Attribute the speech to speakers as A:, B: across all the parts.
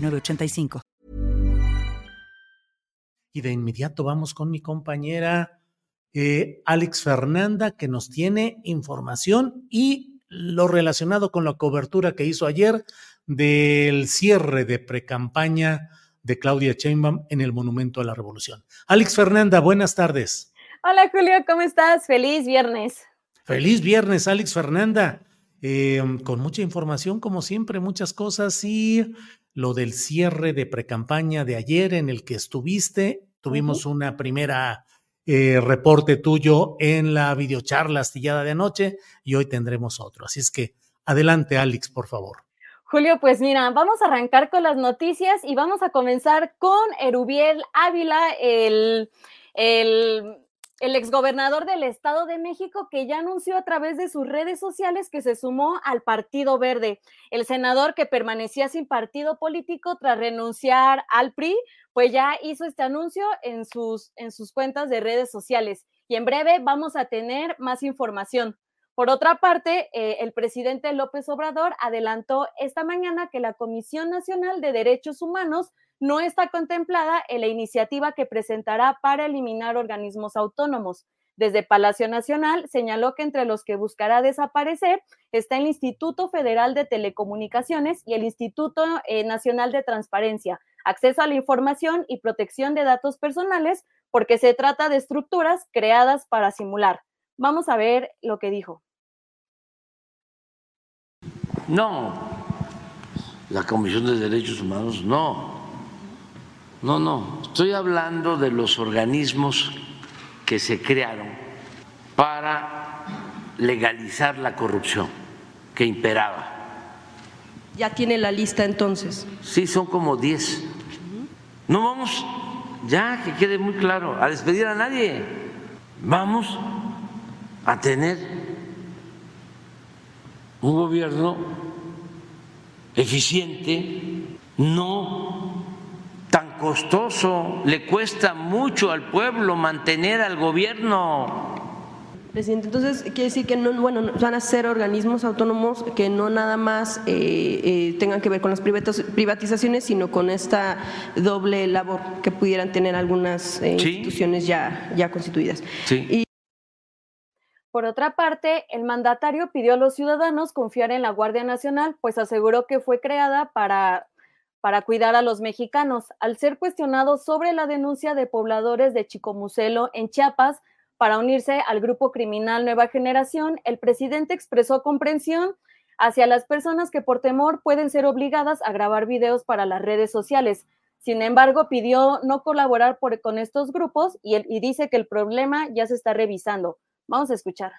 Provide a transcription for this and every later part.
A: 906985.
B: Y de inmediato vamos con mi compañera eh, Alex Fernanda, que nos tiene información y lo relacionado con la cobertura que hizo ayer del cierre de precampaña de Claudia Sheinbaum en el Monumento a la Revolución. Alex Fernanda, buenas tardes.
C: Hola Julio, ¿cómo estás? Feliz viernes.
B: Feliz viernes, Alex Fernanda. Eh, con mucha información, como siempre, muchas cosas y lo del cierre de precampaña de ayer en el que estuviste. Tuvimos una primera eh, reporte tuyo en la videocharla astillada de anoche y hoy tendremos otro. Así es que adelante, Alex, por favor.
C: Julio, pues mira, vamos a arrancar con las noticias y vamos a comenzar con Erubiel Ávila, el, el el exgobernador del Estado de México que ya anunció a través de sus redes sociales que se sumó al Partido Verde. El senador que permanecía sin partido político tras renunciar al PRI, pues ya hizo este anuncio en sus, en sus cuentas de redes sociales. Y en breve vamos a tener más información. Por otra parte, eh, el presidente López Obrador adelantó esta mañana que la Comisión Nacional de Derechos Humanos no está contemplada en la iniciativa que presentará para eliminar organismos autónomos. Desde Palacio Nacional señaló que entre los que buscará desaparecer está el Instituto Federal de Telecomunicaciones y el Instituto eh, Nacional de Transparencia, Acceso a la Información y Protección de Datos Personales, porque se trata de estructuras creadas para simular. Vamos a ver lo que dijo.
D: No, la Comisión de Derechos Humanos no. No, no, estoy hablando de los organismos que se crearon para legalizar la corrupción que imperaba.
E: ¿Ya tiene la lista entonces?
D: Sí, son como 10. No vamos, ya que quede muy claro, a despedir a nadie. Vamos a tener un gobierno eficiente, no costoso, le cuesta mucho al pueblo mantener al gobierno.
E: Presidente, entonces quiere decir que no, bueno, van a ser organismos autónomos que no nada más eh, eh, tengan que ver con las privatizaciones, sino con esta doble labor que pudieran tener algunas eh, instituciones ya, ya constituidas.
D: Sí.
C: Por otra parte, el mandatario pidió a los ciudadanos confiar en la Guardia Nacional, pues aseguró que fue creada para, para cuidar a los mexicanos. Al ser cuestionado sobre la denuncia de pobladores de Chicomucelo en Chiapas para unirse al grupo criminal Nueva Generación, el presidente expresó comprensión hacia las personas que por temor pueden ser obligadas a grabar videos para las redes sociales. Sin embargo, pidió no colaborar con estos grupos y, y dice que el problema ya se está revisando. Vamos a escuchar.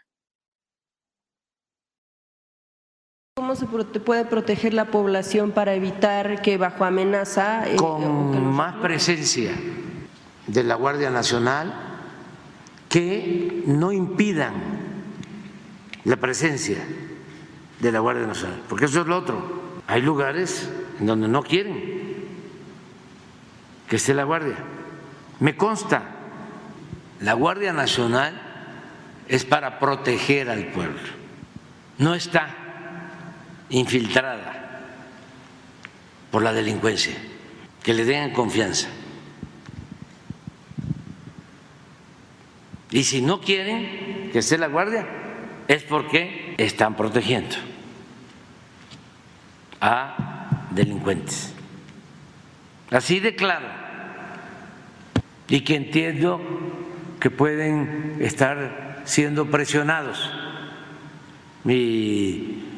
E: ¿Cómo se puede proteger la población para evitar que bajo amenaza...
D: Eh, Con más presencia de la Guardia Nacional que no impidan la presencia de la Guardia Nacional, porque eso es lo otro. Hay lugares en donde no quieren que esté la Guardia. Me consta, la Guardia Nacional es para proteger al pueblo, no está infiltrada por la delincuencia, que le den confianza. Y si no quieren que esté la guardia, es porque están protegiendo a delincuentes. Así de claro. Y que entiendo que pueden estar siendo presionados. Y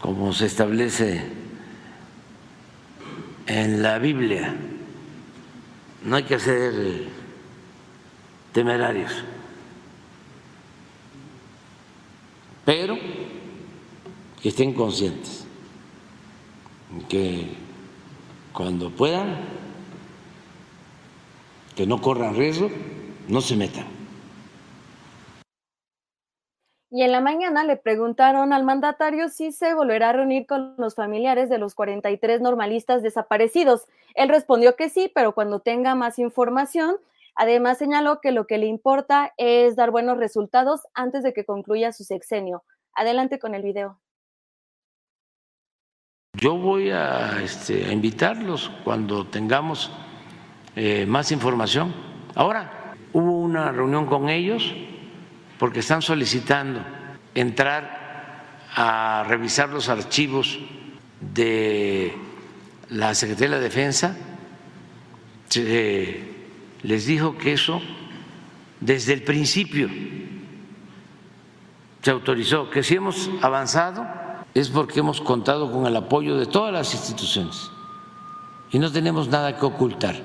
D: como se establece en la Biblia, no hay que ser temerarios, pero que estén conscientes que cuando puedan, que no corran riesgo, no se metan.
C: Y en la mañana le preguntaron al mandatario si se volverá a reunir con los familiares de los 43 normalistas desaparecidos. Él respondió que sí, pero cuando tenga más información. Además señaló que lo que le importa es dar buenos resultados antes de que concluya su sexenio. Adelante con el video.
D: Yo voy a, este, invitarlos cuando tengamos eh, más información. Ahora, hubo una reunión con ellos porque están solicitando entrar a revisar los archivos de la Secretaría de la Defensa. les dijo que eso desde el principio se autorizó, que si hemos avanzado es porque hemos contado con el apoyo de todas las instituciones y no tenemos nada que ocultar.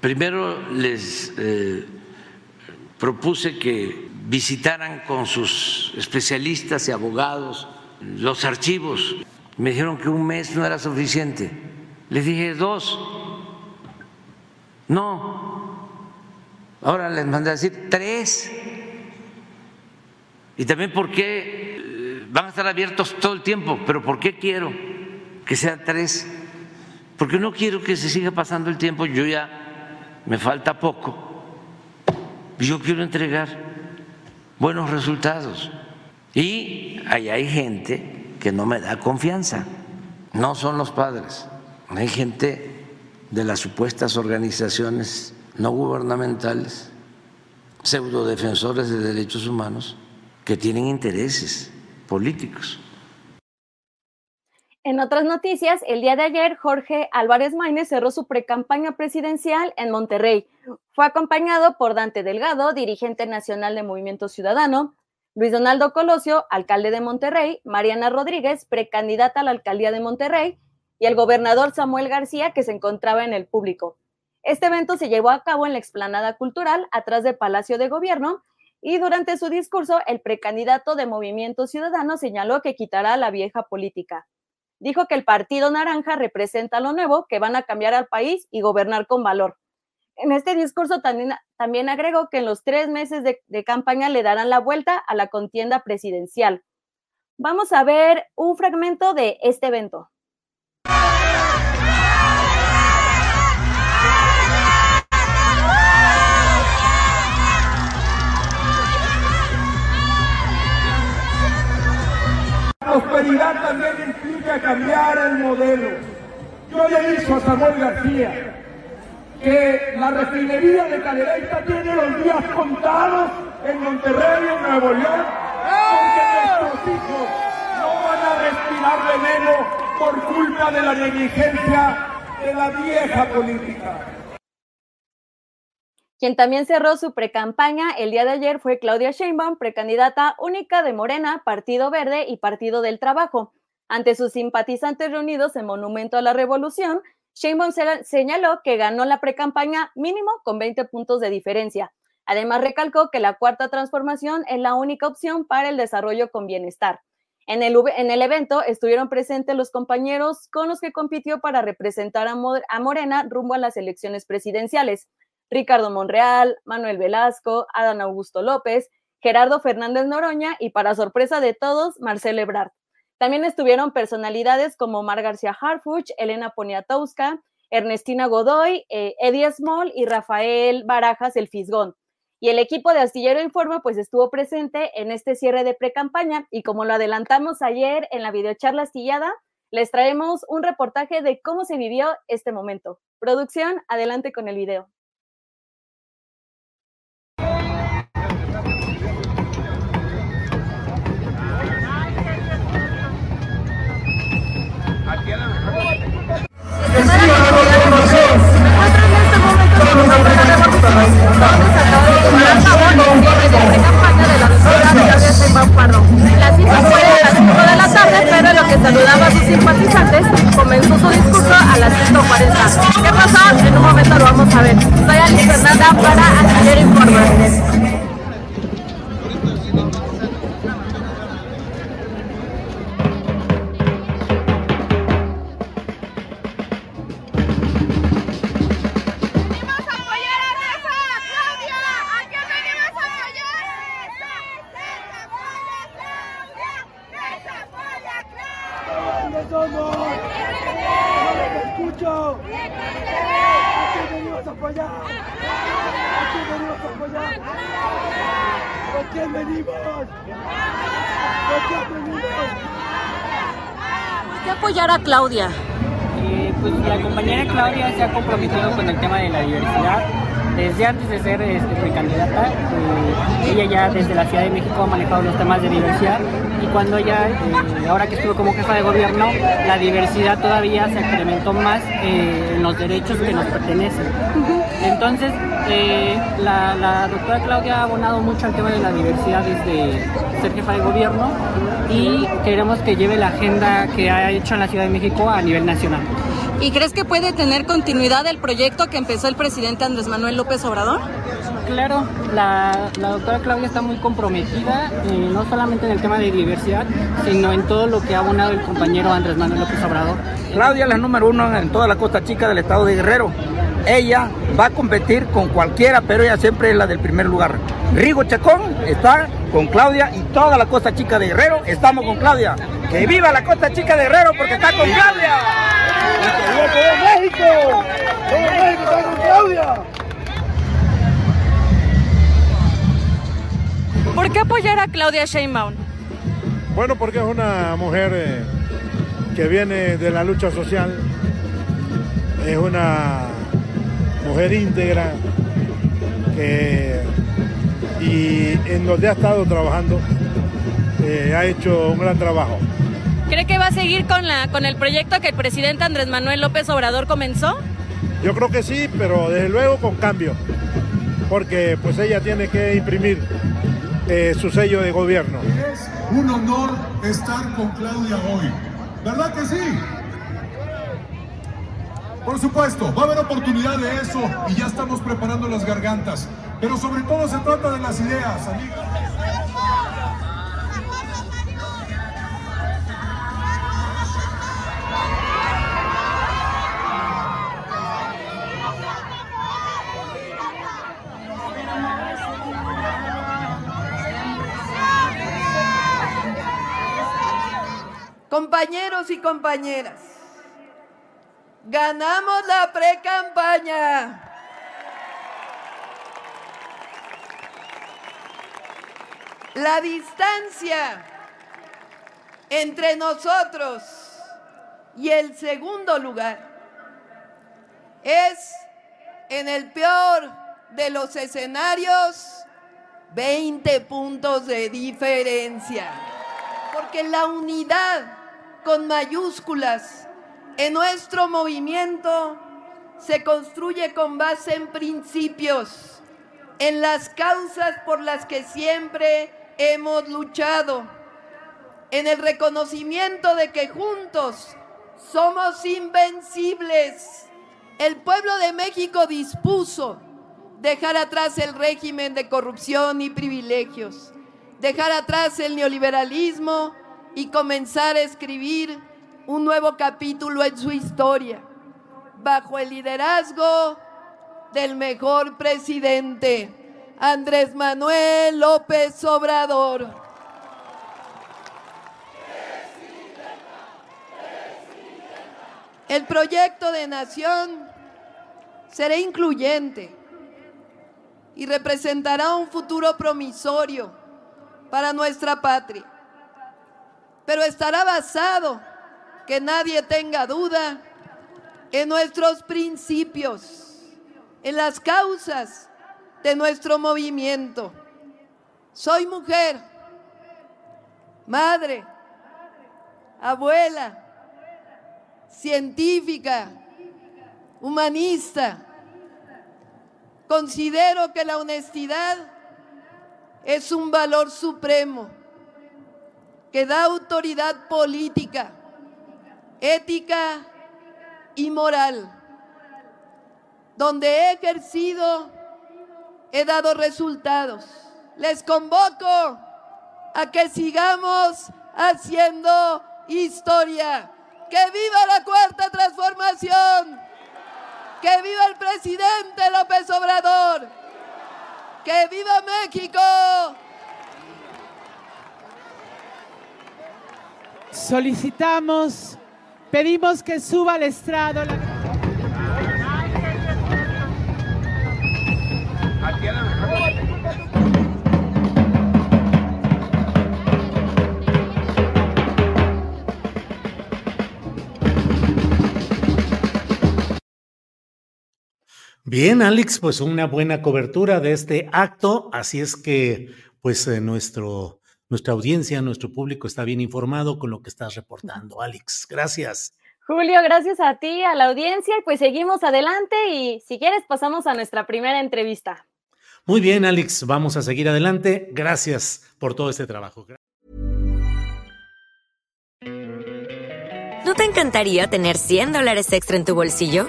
D: Primero les eh, propuse que visitaran con sus especialistas y abogados los archivos. Me dijeron que un mes no era suficiente. Les dije dos. No. Ahora les mandé a decir tres. Y también porque eh, van a estar abiertos todo el tiempo, pero ¿por qué quiero que sean tres? Porque no quiero que se siga pasando el tiempo, yo ya me falta poco yo quiero entregar buenos resultados. Y ahí hay gente que no me da confianza, no son los padres, hay gente de las supuestas organizaciones no gubernamentales, pseudo defensores de derechos humanos, que tienen intereses políticos.
C: En otras noticias, el día de ayer, Jorge Álvarez Maínez cerró su precampaña presidencial en Monterrey. Fue acompañado por Dante Delgado, dirigente nacional de Movimiento Ciudadano, Luis Donaldo Colosio, alcalde de Monterrey, Mariana Rodríguez, precandidata a la alcaldía de Monterrey, y el gobernador Samuel García, que se encontraba en el público. Este evento se llevó a cabo en la explanada cultural, atrás del Palacio de Gobierno, y durante su discurso, el precandidato de Movimiento Ciudadano señaló que quitará la vieja política dijo que el Partido Naranja representa lo nuevo, que van a cambiar al país y gobernar con valor. En este discurso también, agregó que en los tres meses de, de campaña le darán la vuelta a la contienda presidencial. Vamos a ver un fragmento de este evento.
F: prosperidad también implica cambiar el modelo. Yo le he dicho a Samuel García que la refinería de Cadereyta tiene los días contados en Monterrey, en Nuevo León, porque nuestros hijos no van a respirar veneno por culpa de la negligencia de la vieja política.
C: Quien también cerró su precampaña el día de ayer fue Claudia Sheinbaum, precandidata única de Morena, Partido Verde y Partido del Trabajo. Ante sus simpatizantes reunidos en Monumento a la Revolución, Sheinbaum señaló que ganó la precampaña mínimo con 20 puntos de diferencia. Además, recalcó que la cuarta transformación es la única opción para el desarrollo con bienestar. En el, en el evento estuvieron presentes los compañeros con los que compitió para representar a, a Morena rumbo a las elecciones presidenciales. Ricardo Monreal, Manuel Velasco, Adán Augusto López, Gerardo Fernández Noroña y para sorpresa de todos, Marcelo Ebrard. También estuvieron personalidades como Mar García Harfuch, Elena Poniatowska, Ernestina Godoy, eh, Eddie Small y Rafael Barajas el Fisgón. Y el equipo de Astillero Informa pues estuvo presente en este cierre de pre-campaña y como lo adelantamos ayer en la videocharla astillada, les traemos un reportaje de cómo se vivió este momento. Producción, adelante con el video.
G: En un momento lo vamos a ver. Soy Alice para Astillero Informa. Apoyar a Claudia?
H: Eh, pues la compañera Claudia se ha comprometido con el tema de la diversidad desde antes de ser este, precandidata. Eh, ella ya desde la Ciudad de México ha manejado los temas de diversidad y cuando ella, eh, ahora que estuvo como jefa de gobierno, la diversidad todavía se incrementó más en los derechos que nos pertenecen. Entonces, la, la doctora Claudia ha abonado mucho al tema de la diversidad desde ser jefa de gobierno y queremos que lleve la agenda que ha hecho en la Ciudad de México a nivel nacional.
G: ¿Y crees que puede tener continuidad el proyecto que empezó el presidente Andrés Manuel López Obrador?
H: Claro, la, doctora Claudia está muy comprometida, eh, no solamente en el tema de diversidad, sino en todo lo que ha abonado el compañero Andrés Manuel López Obrador.
I: Claudia es la número uno en toda la costa chica del estado de Guerrero. Ella va a competir con cualquiera, pero ella siempre es la del primer lugar. Rigo Chacón está con Claudia y toda la costa chica de Guerrero estamos con Claudia. ¡Que viva la costa chica de Guerrero porque está con Claudia! ¡Todo México! ¡Todo México está con Claudia!
G: ¿Por qué apoyar a Claudia Sheinbaum?
J: Bueno, porque es una mujer eh, que viene de la lucha social, es una mujer íntegra que y en donde ha estado trabajando eh, ha hecho un gran trabajo.
G: ¿Cree que va a seguir con, la, con el proyecto que el presidente Andrés Manuel López Obrador comenzó?
J: Yo creo que sí, pero desde luego con cambio, porque pues ella tiene que imprimir eh, su sello de gobierno.
K: Es un honor estar con Claudia hoy, ¿verdad que sí? Por supuesto, va a haber oportunidad de eso y ya estamos preparando las gargantas. Pero sobre todo se trata de las ideas, amigos.
L: Compañeros y compañeras, ganamos la pre-campaña. La distancia entre nosotros y el segundo lugar es en el peor de los escenarios 20 puntos de diferencia. Porque la unidad con mayúsculas en nuestro movimiento se construye con base en principios, en las causas por las que siempre hemos luchado, en el reconocimiento de que juntos somos invencibles. El pueblo de México dispuso dejar atrás el régimen de corrupción y privilegios, dejar atrás el neoliberalismo y comenzar a escribir un nuevo capítulo en su historia, bajo el liderazgo del mejor presidente, Andrés Manuel López Obrador. El proyecto de nación será incluyente y representará un futuro promisorio para nuestra patria. Pero estará basado, que nadie tenga duda, en nuestros principios, en las causas de nuestro movimiento. Soy mujer, madre, abuela, científica, humanista. Considero que la honestidad es un valor supremo que da autoridad política, ética y moral. Donde he ejercido, he dado resultados. Les convoco a que sigamos haciendo historia. ¡Que viva la cuarta transformación! ¡Que viva el presidente López Obrador! ¡Que viva México!
M: Solicitamos, pedimos que suba al estrado. La...
B: Bien, Alex, pues una buena cobertura de este acto, así es que pues eh, nuestro, nuestra audiencia, nuestro público está bien informado con lo que estás reportando. Alex, gracias.
C: Julio, gracias a ti, a la audiencia, y pues seguimos adelante y si quieres pasamos a nuestra primera entrevista.
B: Muy bien, Alex, vamos a seguir adelante. Gracias por todo este trabajo.
N: ¿No te encantaría tener 100 dólares extra en tu bolsillo?